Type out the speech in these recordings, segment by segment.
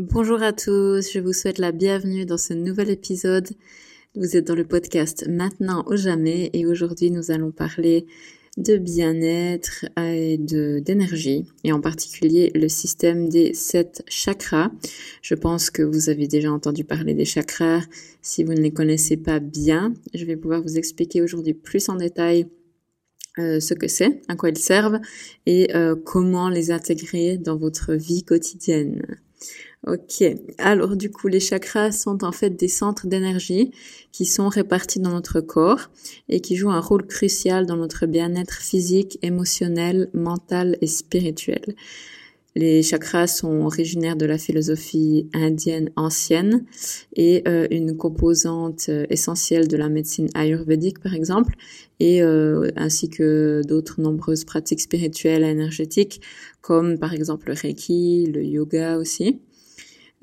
Bonjour à tous, je vous souhaite la bienvenue dans ce nouvel épisode. Vous êtes dans le podcast Maintenant ou jamais et aujourd'hui nous allons parler de bien-être et d'énergie et en particulier le système des sept chakras. Je pense que vous avez déjà entendu parler des chakras. Si vous ne les connaissez pas bien, je vais pouvoir vous expliquer aujourd'hui plus en détail euh, ce que c'est, à quoi ils servent et euh, comment les intégrer dans votre vie quotidienne. Ok, alors du coup les chakras sont en fait des centres d'énergie qui sont répartis dans notre corps et qui jouent un rôle crucial dans notre bien-être physique, émotionnel, mental et spirituel. Les chakras sont originaires de la philosophie indienne ancienne et euh, une composante euh, essentielle de la médecine ayurvédique par exemple, et euh, ainsi que d'autres nombreuses pratiques spirituelles et énergétiques comme par exemple le reiki, le yoga aussi.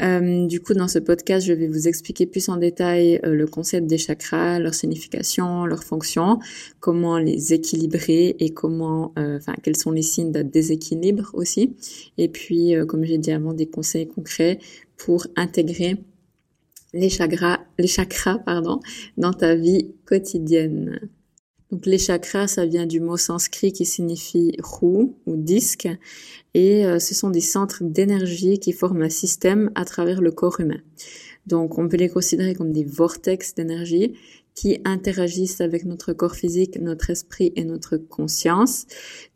Euh, du coup, dans ce podcast, je vais vous expliquer plus en détail euh, le concept des chakras, leur signification, leur fonction, comment les équilibrer et comment, euh, enfin, quels sont les signes de déséquilibre aussi. Et puis, comme j'ai dit avant, des conseils concrets pour intégrer les chakras, les chakras, pardon, dans ta vie quotidienne. Donc les chakras, ça vient du mot sanskrit qui signifie roue ou disque, et euh, ce sont des centres d'énergie qui forment un système à travers le corps humain. Donc on peut les considérer comme des vortex d'énergie qui interagissent avec notre corps physique, notre esprit et notre conscience.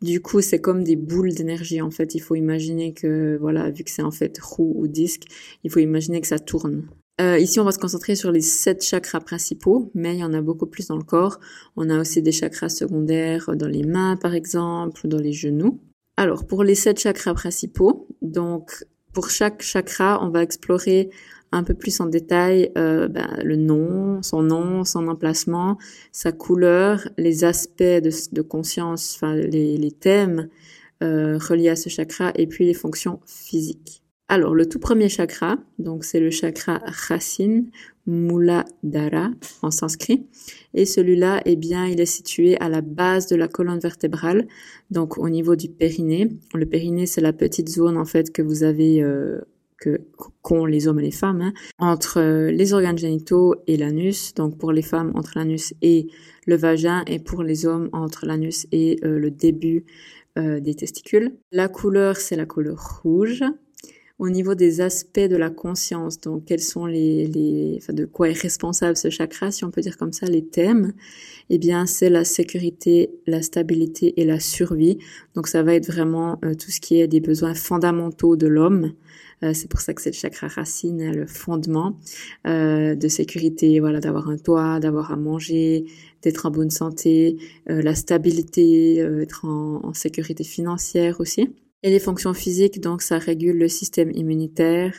Du coup, c'est comme des boules d'énergie. En fait, il faut imaginer que, voilà, vu que c'est en fait roue ou disque, il faut imaginer que ça tourne. Euh, ici, on va se concentrer sur les sept chakras principaux, mais il y en a beaucoup plus dans le corps. On a aussi des chakras secondaires dans les mains, par exemple, ou dans les genoux. Alors, pour les sept chakras principaux, donc pour chaque chakra, on va explorer un peu plus en détail euh, ben, le nom, son nom, son emplacement, sa couleur, les aspects de, conscience, enfin les, les thèmes euh, reliés à ce chakra, et puis les fonctions physiques. Alors, le tout premier chakra, donc c'est le chakra racine, Muladhara en sanskrit. Et celui-là, eh bien, il est situé à la base de la colonne vertébrale, donc au niveau du périnée. Le périnée, c'est la petite zone en fait que vous avez euh, que qu'ont les hommes et les femmes hein, entre euh, les organes génitaux et l'anus. Donc pour les femmes entre l'anus et le vagin, et pour les hommes entre l'anus et euh, le début des testicules. La couleur, c'est la couleur rouge au niveau des aspects de la conscience, donc quels sont les, les enfin, de quoi est responsable ce chakra, si on peut dire comme ça, les thèmes, eh bien c'est la sécurité, la stabilité et la survie. Donc ça va être vraiment euh, tout ce qui est des besoins fondamentaux de l'homme. Euh, c'est pour ça que c'est le chakra racine, hein, le fondement euh, de sécurité, voilà, d'avoir un toit, d'avoir à manger, d'être en bonne santé, la stabilité, être en, en sécurité financière aussi. Et les fonctions physiques, donc ça régule le système immunitaire,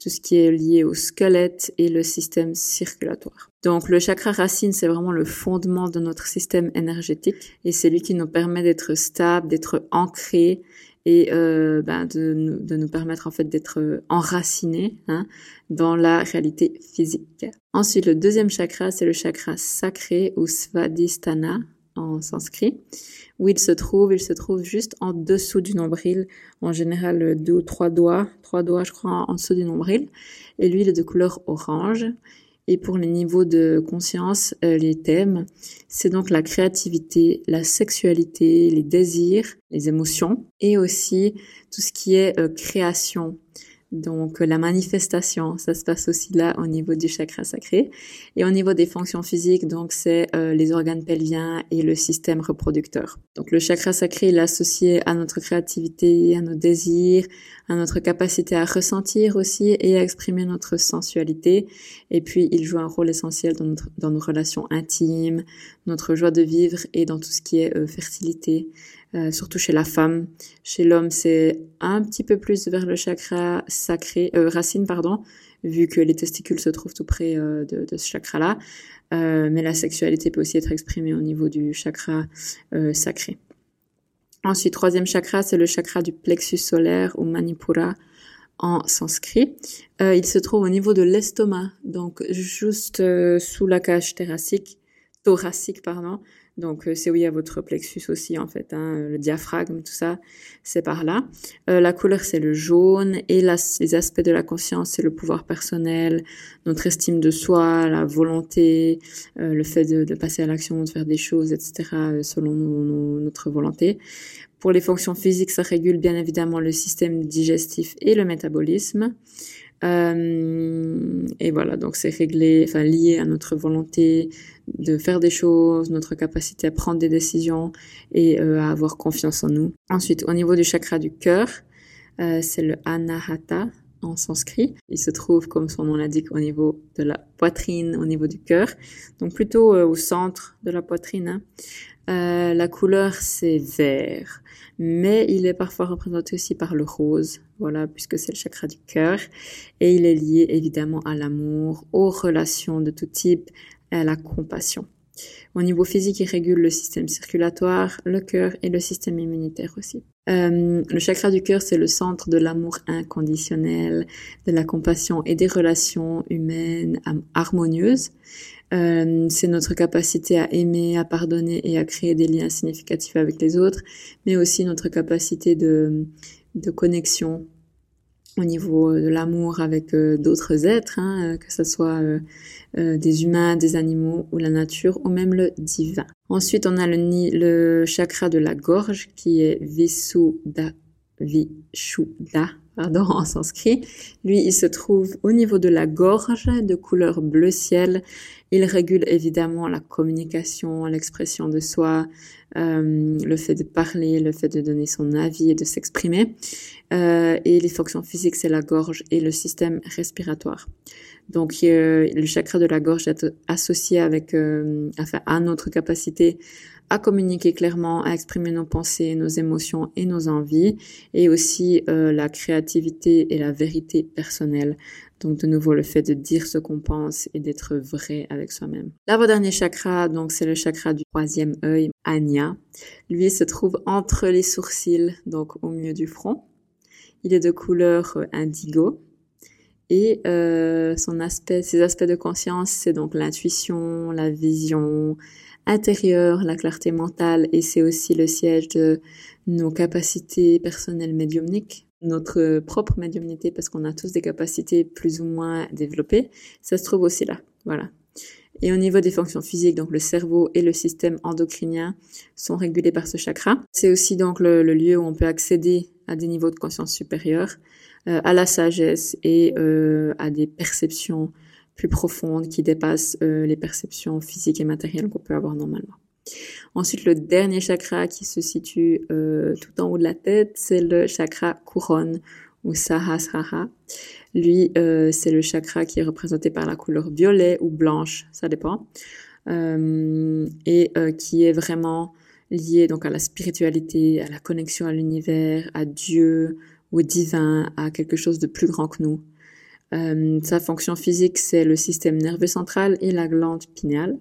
tout ce qui est lié au squelette et le système circulatoire. Donc le chakra racine, c'est vraiment le fondement de notre système énergétique et c'est lui qui nous permet d'être stable, d'être ancré et euh, ben, de, nous permettre en fait d'être enracinés hein, dans la réalité physique. Ensuite, le deuxième chakra, c'est le chakra sacré ou svadhisthana en sanskrit. Où il se trouve, il se trouve juste en dessous du nombril, en général deux ou trois doigts, trois doigts je crois en dessous du nombril. Et lui il est de couleur orange. Et pour les niveaux de conscience, euh, les thèmes, c'est donc la créativité, la sexualité, les désirs, les émotions, et aussi tout ce qui est euh, création, donc la manifestation, ça se passe aussi là au niveau du chakra sacré. Et au niveau des fonctions physiques, donc c'est euh, les organes pelviens et le système reproducteur. Donc le chakra sacré est associé à notre créativité, à nos désirs, à notre capacité à ressentir aussi et à exprimer notre sensualité. Et puis il joue un rôle essentiel dans, notre, dans nos relations intimes, notre joie de vivre et dans tout ce qui est euh, fertilité. Euh, surtout chez la femme. Chez l'homme, c'est un petit peu plus vers le chakra sacré, euh, racine, pardon, vu que les testicules se trouvent tout près euh, de, de, ce chakra-là. Euh, mais la sexualité peut aussi être exprimée au niveau du chakra sacré. Ensuite, troisième chakra, c'est le chakra du plexus solaire ou manipura en sanskrit. il se trouve au niveau de l'estomac, donc juste sous la cage thoracique, thoracique pardon, Donc euh, c'est où il y a votre plexus aussi en fait, hein, le diaphragme, tout ça, c'est par là. Euh, la couleur c'est le jaune et les aspects de la conscience c'est le pouvoir personnel, notre estime de soi, la volonté, euh, le fait de, passer à l'action, de faire des choses, etc. selon notre volonté. Pour les fonctions physiques, ça régule bien évidemment le système digestif et le métabolisme. Euh, et voilà, donc c'est réglé, enfin lié à notre volonté de faire des choses, notre capacité à prendre des décisions et euh, à avoir confiance en nous. Ensuite, au niveau du chakra du cœur, euh, c'est le Anahata en sanskrit. Il se trouve, comme son nom l'indique, au niveau de la poitrine, au niveau du cœur, donc plutôt au centre de la poitrine. Hein. Euh, la couleur c'est vert, mais il est parfois représenté aussi par le rose, voilà, puisque c'est le chakra du cœur, et il est lié évidemment à l'amour, aux relations de tout type, la compassion. Au niveau physique, il régule le système circulatoire, le cœur et le système immunitaire aussi. Euh, le chakra du cœur, c'est le centre de l'amour inconditionnel, de la compassion et des relations humaines harmonieuses. Euh, c'est notre capacité à aimer, à pardonner et à créer des liens significatifs avec les autres, mais aussi notre capacité de, de connexion au niveau de l'amour avec euh, d'autres êtres, hein, que ce soit euh, des humains, des animaux ou la nature, ou même le divin. Ensuite, on a le, le chakra de la gorge qui est Visuddha, Vishuddha, pardon, en sanskrit. Lui, il se trouve au niveau de la gorge, de couleur bleu ciel. Il régule évidemment la communication, l'expression de soi, euh, le fait de parler, le fait de donner son avis et de s'exprimer. Euh, et les fonctions physiques, c'est la gorge et le système respiratoire. Donc euh, le chakra de la gorge est associé avec, enfin, à notre capacité à communiquer clairement, à exprimer nos pensées, nos émotions et nos envies, et aussi euh, la créativité et la vérité personnelle. Donc de nouveau le fait de dire ce qu'on pense et d'être vrai avec soi-même. L'avant-dernier chakra, donc c'est le chakra du troisième œil, Anya. Lui se trouve entre les sourcils, donc au milieu du front. Il est de couleur euh, indigo. Et euh, son aspect, ses aspects de conscience, c'est donc l'intuition, la vision, intérieure, la clarté mentale, et c'est aussi le siège de nos capacités personnelles médiumniques, notre propre médiumnité, parce qu'on a tous des capacités plus ou moins développées, ça se trouve aussi là. Voilà. Et au niveau des fonctions physiques, donc le cerveau et le système endocrinien sont régulés par ce chakra. C'est aussi donc le, lieu où on peut accéder à des niveaux de conscience supérieurs, euh, à la sagesse et euh, à des perceptions plus profonde qui dépasse euh, les perceptions physiques et matérielles qu'on peut avoir normalement. Ensuite, le dernier chakra qui se situe euh, tout en haut de la tête, c'est le chakra couronne ou Sahasrara. Lui, euh, c'est le chakra qui est représenté par la couleur violet ou blanche, ça dépend, et qui est vraiment lié donc à la spiritualité, à la connexion à l'univers, à Dieu, au divin, à quelque chose de plus grand que nous. Euh, sa fonction physique, c'est le système nerveux central et la glande pinéale.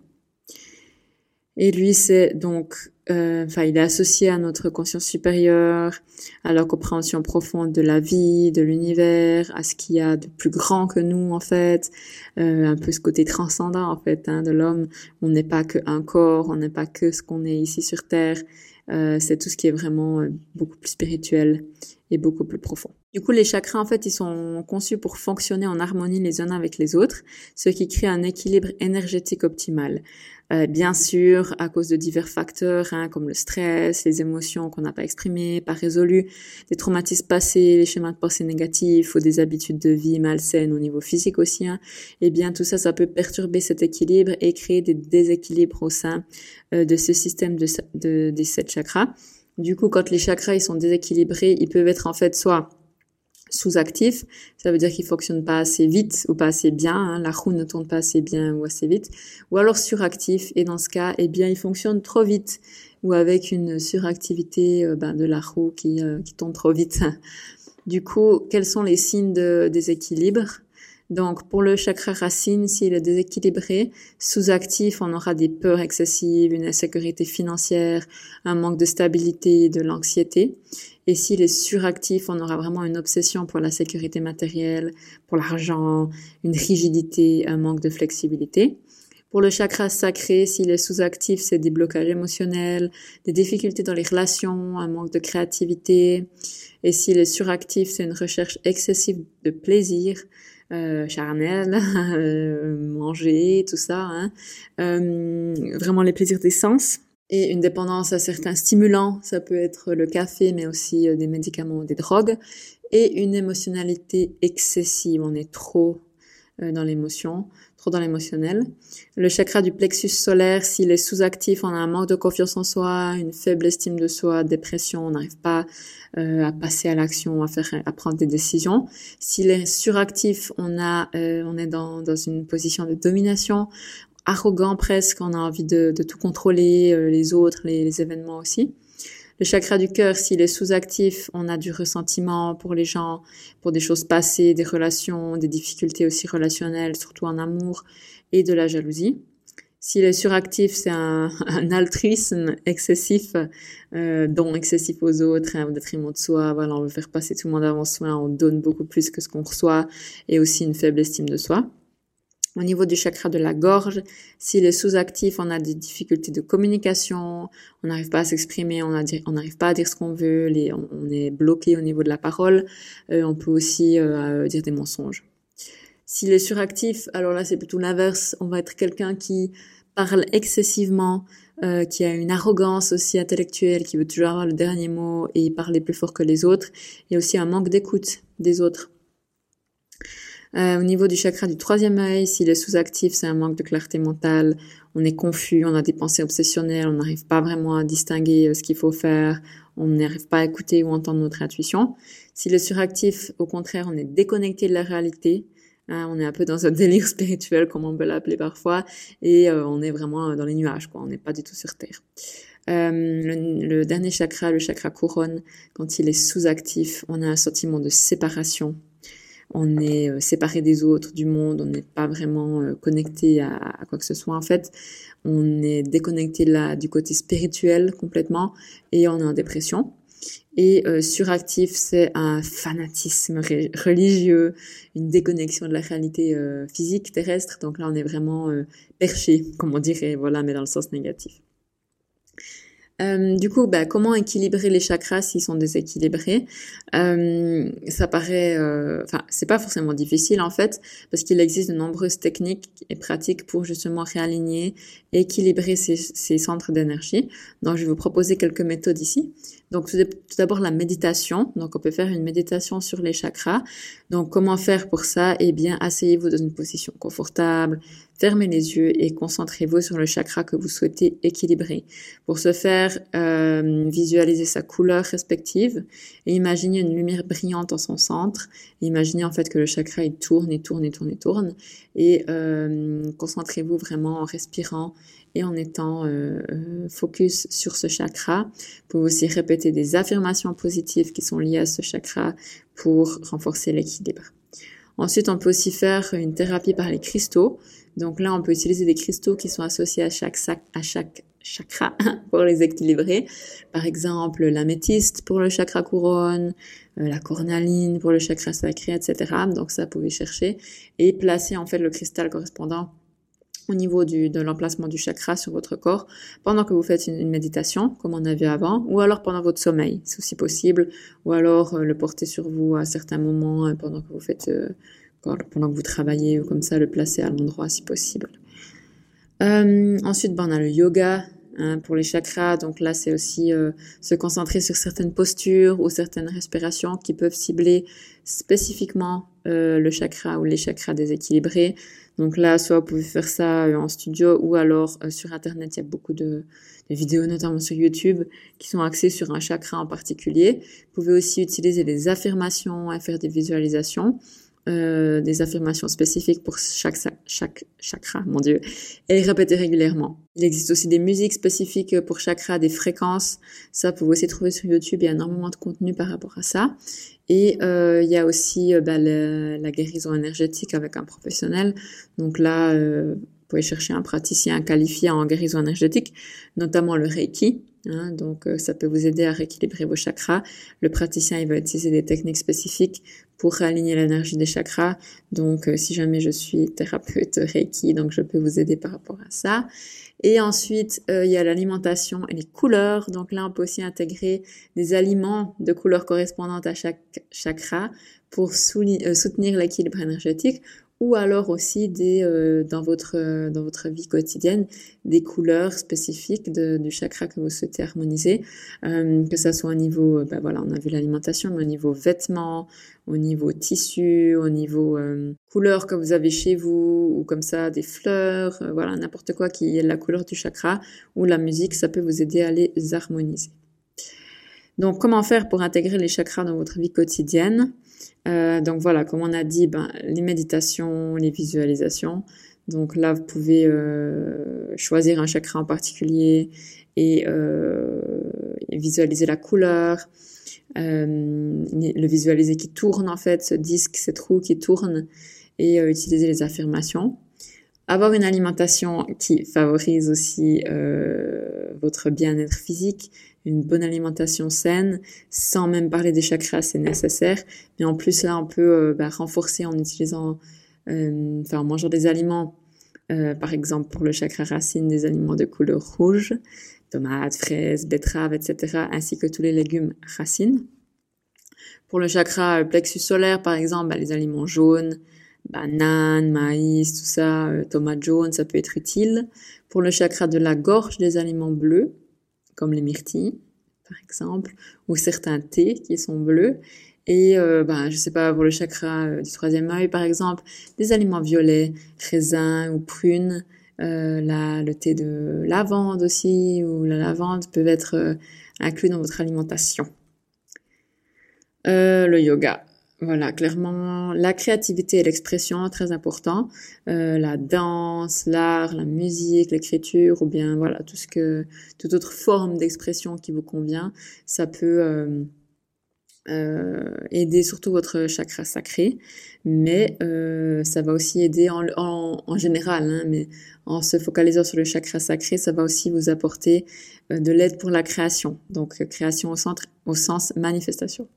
Et lui, c'est donc, euh, enfin, il est associé à notre conscience supérieure, à la compréhension profonde de la vie, de l'univers, à ce qu'il y a de plus grand que nous, en fait, euh, un peu ce côté transcendant, en fait, hein, de l'homme. On n'est pas qu'un corps, on n'est pas que ce qu'on est ici sur Terre. Euh, c'est tout ce qui est vraiment beaucoup plus spirituel et beaucoup plus profond. Du coup, les chakras, en fait, ils sont conçus pour fonctionner en harmonie les uns avec les autres, ce qui crée un équilibre énergétique optimal. Euh, bien sûr, à cause de divers facteurs, hein, comme le stress, les émotions qu'on n'a pas exprimées, pas résolues, des traumatismes passés, les schémas de pensée négatifs ou des habitudes de vie malsaines au niveau physique aussi, hein, eh bien, tout ça, ça peut perturber cet équilibre et créer des déséquilibres au sein euh, de ce système de, de, des sept chakras. Du coup, quand les chakras ils sont déséquilibrés, ils peuvent être en fait soit sous-actif, ça veut dire qu'il fonctionne pas assez vite ou pas assez bien, hein, la roue ne tourne pas assez bien ou assez vite, ou alors suractif, et dans ce cas, eh bien, il fonctionne trop vite, ou avec une suractivité euh, ben, de la roue qui, euh, qui tourne trop vite. Du coup, quels sont les signes de déséquilibre? Donc, pour le chakra racine, s'il est déséquilibré, sous-actif, on aura des peurs excessives, une insécurité financière, un manque de stabilité, de l'anxiété. Et s'il est suractif, on aura vraiment une obsession pour la sécurité matérielle, pour l'argent, une rigidité, un manque de flexibilité. Pour le chakra sacré, s'il est sous-actif, c'est des blocages émotionnels, des difficultés dans les relations, un manque de créativité. Et s'il est suractif, c'est une recherche excessive de plaisir, euh, charnel, euh, manger, tout ça. Hein. Euh, vraiment les plaisirs des sens. Et une dépendance à certains stimulants, ça peut être le café, mais aussi euh, des médicaments, des drogues. Et une émotionnalité excessive, on est trop dans l'émotion, trop dans l'émotionnel. Le chakra du plexus solaire, s'il est sous-actif, on a un manque de confiance en soi, une faible estime de soi, dépression, on n'arrive pas euh, à passer à l'action, à faire, à prendre des décisions. S'il est suractif, on a, euh, on est dans, dans une position de domination, arrogant presque, on a envie de, de tout contrôler, les autres, les, les événements aussi. Le chakra du cœur, s'il est sous-actif, on a du ressentiment pour les gens, pour des choses passées, des relations, des difficultés aussi relationnelles, surtout en amour, et de la jalousie. S'il est suractif, c'est un, altruisme excessif, euh, don excessif aux autres, hein, au détriment de soi. Voilà, on veut faire passer tout le monde avant soi, on donne beaucoup plus que ce qu'on reçoit, et aussi une faible estime de soi. Au niveau du chakra de la gorge, s'il est sous-actif, on a des difficultés de communication, on n'arrive pas à s'exprimer, on n'arrive pas à dire ce qu'on veut, les, on, est bloqué au niveau de la parole, euh, on peut aussi euh, dire des mensonges. S'il est suractif, alors là c'est plutôt l'inverse, on va être quelqu'un qui parle excessivement, euh, qui a une arrogance aussi intellectuelle, qui veut toujours avoir le dernier mot et parler plus fort que les autres, et aussi un manque d'écoute des autres. Euh, au niveau du chakra du troisième œil, s'il est sous-actif, c'est un manque de clarté mentale. On est confus, on a des pensées obsessionnelles, on n'arrive pas vraiment à distinguer euh, ce qu'il faut faire, on n'arrive pas à écouter ou entendre notre intuition. S'il est suractif, au contraire, on est déconnecté de la réalité. Hein, on est un peu dans un délire spirituel, comme on peut l'appeler parfois, et euh, on est vraiment dans les nuages, quoi. On n'est pas du tout sur Terre. Euh, le, le, dernier chakra, le chakra couronne, quand il est sous-actif, on a un sentiment de séparation on est euh, séparé des autres, du monde, on n'est pas vraiment euh, connecté à, quoi que ce soit en fait. On est déconnecté là du côté spirituel complètement et on est en dépression. Et euh, suractif, c'est un fanatisme religieux, une déconnexion de la réalité physique terrestre. Donc là, on est vraiment perché, comme on dirait, voilà, mais dans le sens négatif. Euh, du coup, bah, comment équilibrer les chakras s'ils sont déséquilibrés? Euh, Ça paraît, euh, enfin, c'est pas forcément difficile en fait, parce qu'il existe de nombreuses techniques et pratiques pour justement réaligner, équilibrer ces, ces centres d'énergie. Donc, je vais vous proposer quelques méthodes ici. Donc, tout d'abord la méditation. Donc, on peut faire une méditation sur les chakras. Donc, comment faire pour ça? Eh bien, asseyez-vous dans une position confortable, Fermez les yeux et concentrez-vous sur le chakra que vous souhaitez équilibrer. Pour ce faire, euh, visualisez sa couleur respective et imaginez une lumière brillante en son centre. imaginez en fait que le chakra il tourne et tourne et tourne et tourne. Et euh, concentrez-vous vraiment en respirant et en étant euh, focus sur ce chakra. Vous pouvez aussi répéter des affirmations positives qui sont liées à ce chakra pour renforcer l'équilibre. Ensuite, on peut aussi faire une thérapie par les cristaux. Donc là, on peut utiliser des cristaux qui sont associés à chaque, à chaque chakra pour les équilibrer. Par exemple, l'améthyste pour le chakra couronne, euh, la cornaline pour le chakra sacré, etc. Donc ça, vous pouvez chercher et placer en fait le cristal correspondant au niveau de l'emplacement du chakra sur votre corps pendant que vous faites une, méditation, comme on a vu avant, ou alors pendant votre sommeil, c'est aussi possible, ou alors euh, le porter sur vous à certains moments euh, pendant que vous faites pendant que vous travaillez ou comme ça, le placer à l'endroit si possible. Euh, ensuite, ben, on a le yoga hein, pour les chakras. Donc là, c'est aussi euh, se concentrer sur certaines postures ou certaines respirations qui peuvent cibler spécifiquement euh, le chakra ou les chakras déséquilibrés. Donc là, soit vous pouvez faire ça en studio ou alors sur Internet, il y a beaucoup de, vidéos, notamment sur YouTube, qui sont axées sur un chakra en particulier. Vous pouvez aussi utiliser des affirmations et faire des visualisations. Euh, des affirmations spécifiques pour chaque, chakra, mon Dieu, et les répéter régulièrement. Il existe aussi des musiques spécifiques pour chakra, des fréquences. Ça, vous pouvez aussi trouver sur YouTube. Il y a énormément de contenu par rapport à ça. Et euh, il y a aussi euh, bah, la guérison énergétique avec un professionnel. Donc là, vous pouvez chercher un praticien qualifié en guérison énergétique, notamment le Reiki. Hein, donc ça peut vous aider à rééquilibrer vos chakras. Le praticien il va utiliser des techniques spécifiques pour aligner l'énergie des chakras. Donc si jamais je suis thérapeute Reiki, donc je peux vous aider par rapport à ça. Et ensuite, il y a l'alimentation et les couleurs. Donc là, on peut aussi intégrer des aliments de couleurs correspondantes à chaque chakra pour soutenir l'équilibre énergétique ou alors aussi des, euh, dans, votre, euh, dans votre vie quotidienne des couleurs spécifiques du chakra que vous souhaitez harmoniser, euh, que ça soit au niveau, ben voilà, on a vu l'alimentation, mais au niveau vêtements, au niveau tissu, au niveau couleurs que vous avez chez vous, ou comme ça des fleurs, voilà, n'importe quoi qui est la couleur du chakra, ou la musique, ça peut vous aider à les harmoniser. Donc, comment faire pour intégrer les chakras dans votre vie quotidienne? Euh, donc voilà, comme on a dit, ben, les méditations, les visualisations. Donc là, vous pouvez euh, choisir un chakra en particulier et, euh, visualiser la couleur, le visualiser qui tourne en fait, ce disque, cette roue qui tourne et utiliser les affirmations. Avoir une alimentation qui favorise aussi votre bien-être physique, une bonne alimentation saine, sans même parler des chakras, c'est nécessaire. Mais en plus, là, on peut euh, bah, renforcer en utilisant, euh, en mangeant des aliments, euh, par exemple, pour le chakra racine, des aliments de couleur rouge, tomates, fraises, betteraves, etc., ainsi que tous les légumes racines. Pour le chakra plexus solaire, par exemple, bah, les aliments jaunes, bananes, maïs, tout ça, tomates jaunes, ça peut être utile. Pour le chakra de la gorge, des aliments bleus, comme les myrtilles, par exemple, ou certains thés qui sont bleus. Et euh, ben, je sais pas, pour le chakra euh, du troisième œil, par exemple, des aliments violets, raisins ou prunes, euh, la, le thé de lavande aussi, ou la lavande peuvent être euh, inclus dans votre alimentation. Euh, le yoga. Voilà, clairement, la créativité et l'expression, très important. Euh, la danse, l'art, la musique, l'écriture, ou bien voilà, tout ce que, toute autre forme d'expression qui vous convient, ça peut euh, euh, aider surtout votre chakra sacré, mais ça va aussi aider en, général, hein, mais en se focalisant sur le chakra sacré, ça va aussi vous apporter de l'aide pour la création. Donc création au centre, au sens manifestation.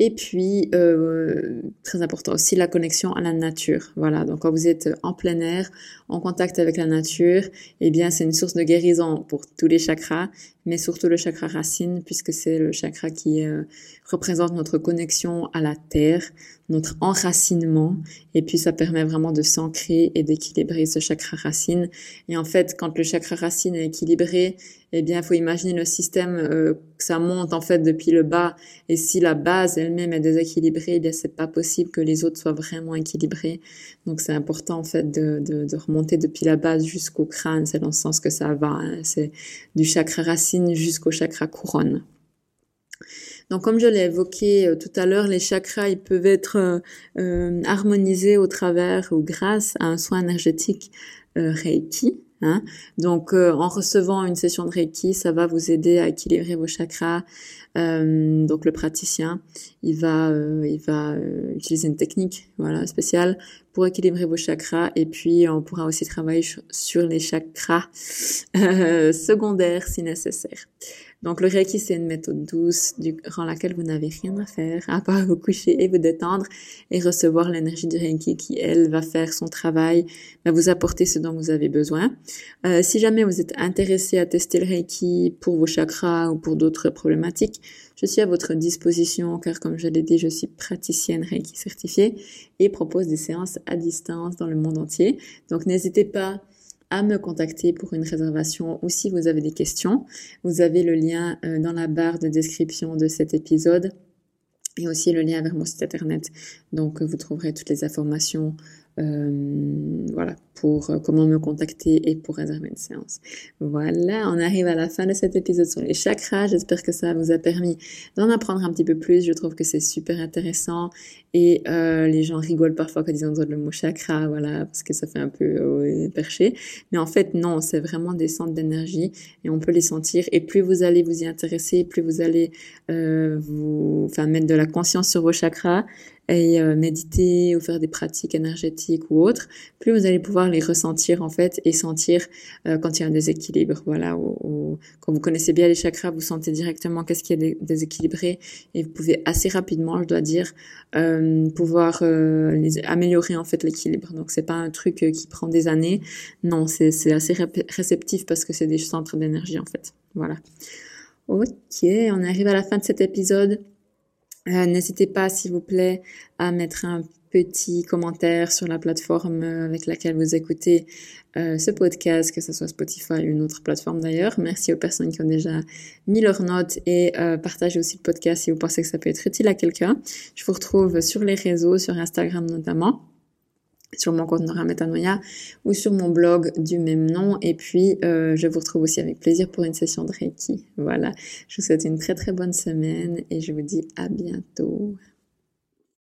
Et puis, euh, très important aussi, la connexion à la nature. Voilà, donc quand vous êtes en plein air, en contact avec la nature, eh bien, c'est une source de guérison pour tous les chakras, mais surtout le chakra racine, puisque c'est le chakra qui euh, représente notre connexion à la terre, notre enracinement, et puis ça permet vraiment de s'ancrer et d'équilibrer ce chakra racine. Et en fait, quand le chakra racine est équilibré, eh bien, il faut imaginer le système euh, que ça monte en fait depuis le bas. Et si la base elle-même est déséquilibrée, eh bien, c'est pas possible que les autres soient vraiment équilibrés. Donc, c'est important en fait de, de, de, remonter depuis la base jusqu'au crâne. C'est dans le sens que ça va. Hein. C'est du chakra racine jusqu'au chakra couronne. Donc, comme je l'ai évoqué euh, tout à l'heure, les chakras ils peuvent être euh, euh harmonisés au travers ou grâce à un soin énergétique Reiki. Hein. Donc, en recevant une session de Reiki, ça va vous aider à équilibrer vos chakras. donc, le praticien, il va, il va utiliser une technique, voilà, spéciale pour équilibrer vos chakras. Et puis, on pourra aussi travailler sur les chakras secondaires si nécessaire. Donc le Reiki, c'est une méthode douce durant laquelle vous n'avez rien à faire à part vous coucher et vous détendre et recevoir l'énergie du Reiki qui, elle, va faire son travail, va vous apporter ce dont vous avez besoin. Euh, si jamais vous êtes intéressé à tester le Reiki pour vos chakras ou pour d'autres problématiques, je suis à votre disposition car comme je l'ai dit, je suis praticienne Reiki certifiée et propose des séances à distance dans le monde entier. Donc n'hésitez pas à me contacter pour une réservation ou si vous avez des questions. Vous avez le lien euh, dans la barre de description de cet épisode et aussi le lien vers mon site internet. Donc vous trouverez toutes les informations euh, voilà, pour euh, comment me contacter et pour réserver une séance. Voilà, on arrive à la fin de cet épisode sur les chakras. J'espère que ça vous a permis d'en apprendre un petit peu plus. Je trouve que c'est super intéressant et euh, les gens rigolent parfois quand ils entendent le mot chakra, voilà, parce que ça fait un peu euh, perché. Mais en fait, non, c'est vraiment des centres d'énergie et on peut les sentir. Et plus vous allez vous y intéresser, plus vous allez euh, vous, enfin, mettre de la conscience sur vos chakras, et euh, méditer ou faire des pratiques énergétiques ou autres, plus vous allez pouvoir les ressentir en fait et sentir euh, quand il y a un déséquilibre. Voilà, quand vous connaissez bien les chakras, vous sentez directement qu'est-ce qui est déséquilibré et vous pouvez assez rapidement, je dois dire, euh, pouvoir les, améliorer en fait l'équilibre. Donc c'est pas un truc qui prend des années. Non, c'est assez réceptif parce que c'est des centres d'énergie en fait. Voilà. Ok, on arrive à la fin de cet épisode. Euh, n'hésitez pas, s'il vous plaît, à mettre un petit commentaire sur la plateforme avec laquelle vous écoutez euh, ce podcast, que ce soit Spotify ou une autre plateforme d'ailleurs. Merci aux personnes qui ont déjà mis leurs notes et euh, partagez aussi le podcast si vous pensez que ça peut être utile à quelqu'un. Je vous retrouve sur les réseaux, sur Instagram notamment sur mon compte Nora Metanoia ou sur mon blog du même nom. Et puis, euh, je vous retrouve aussi avec plaisir pour une session de Reiki. Voilà. Je vous souhaite une très très bonne semaine et je vous dis à bientôt.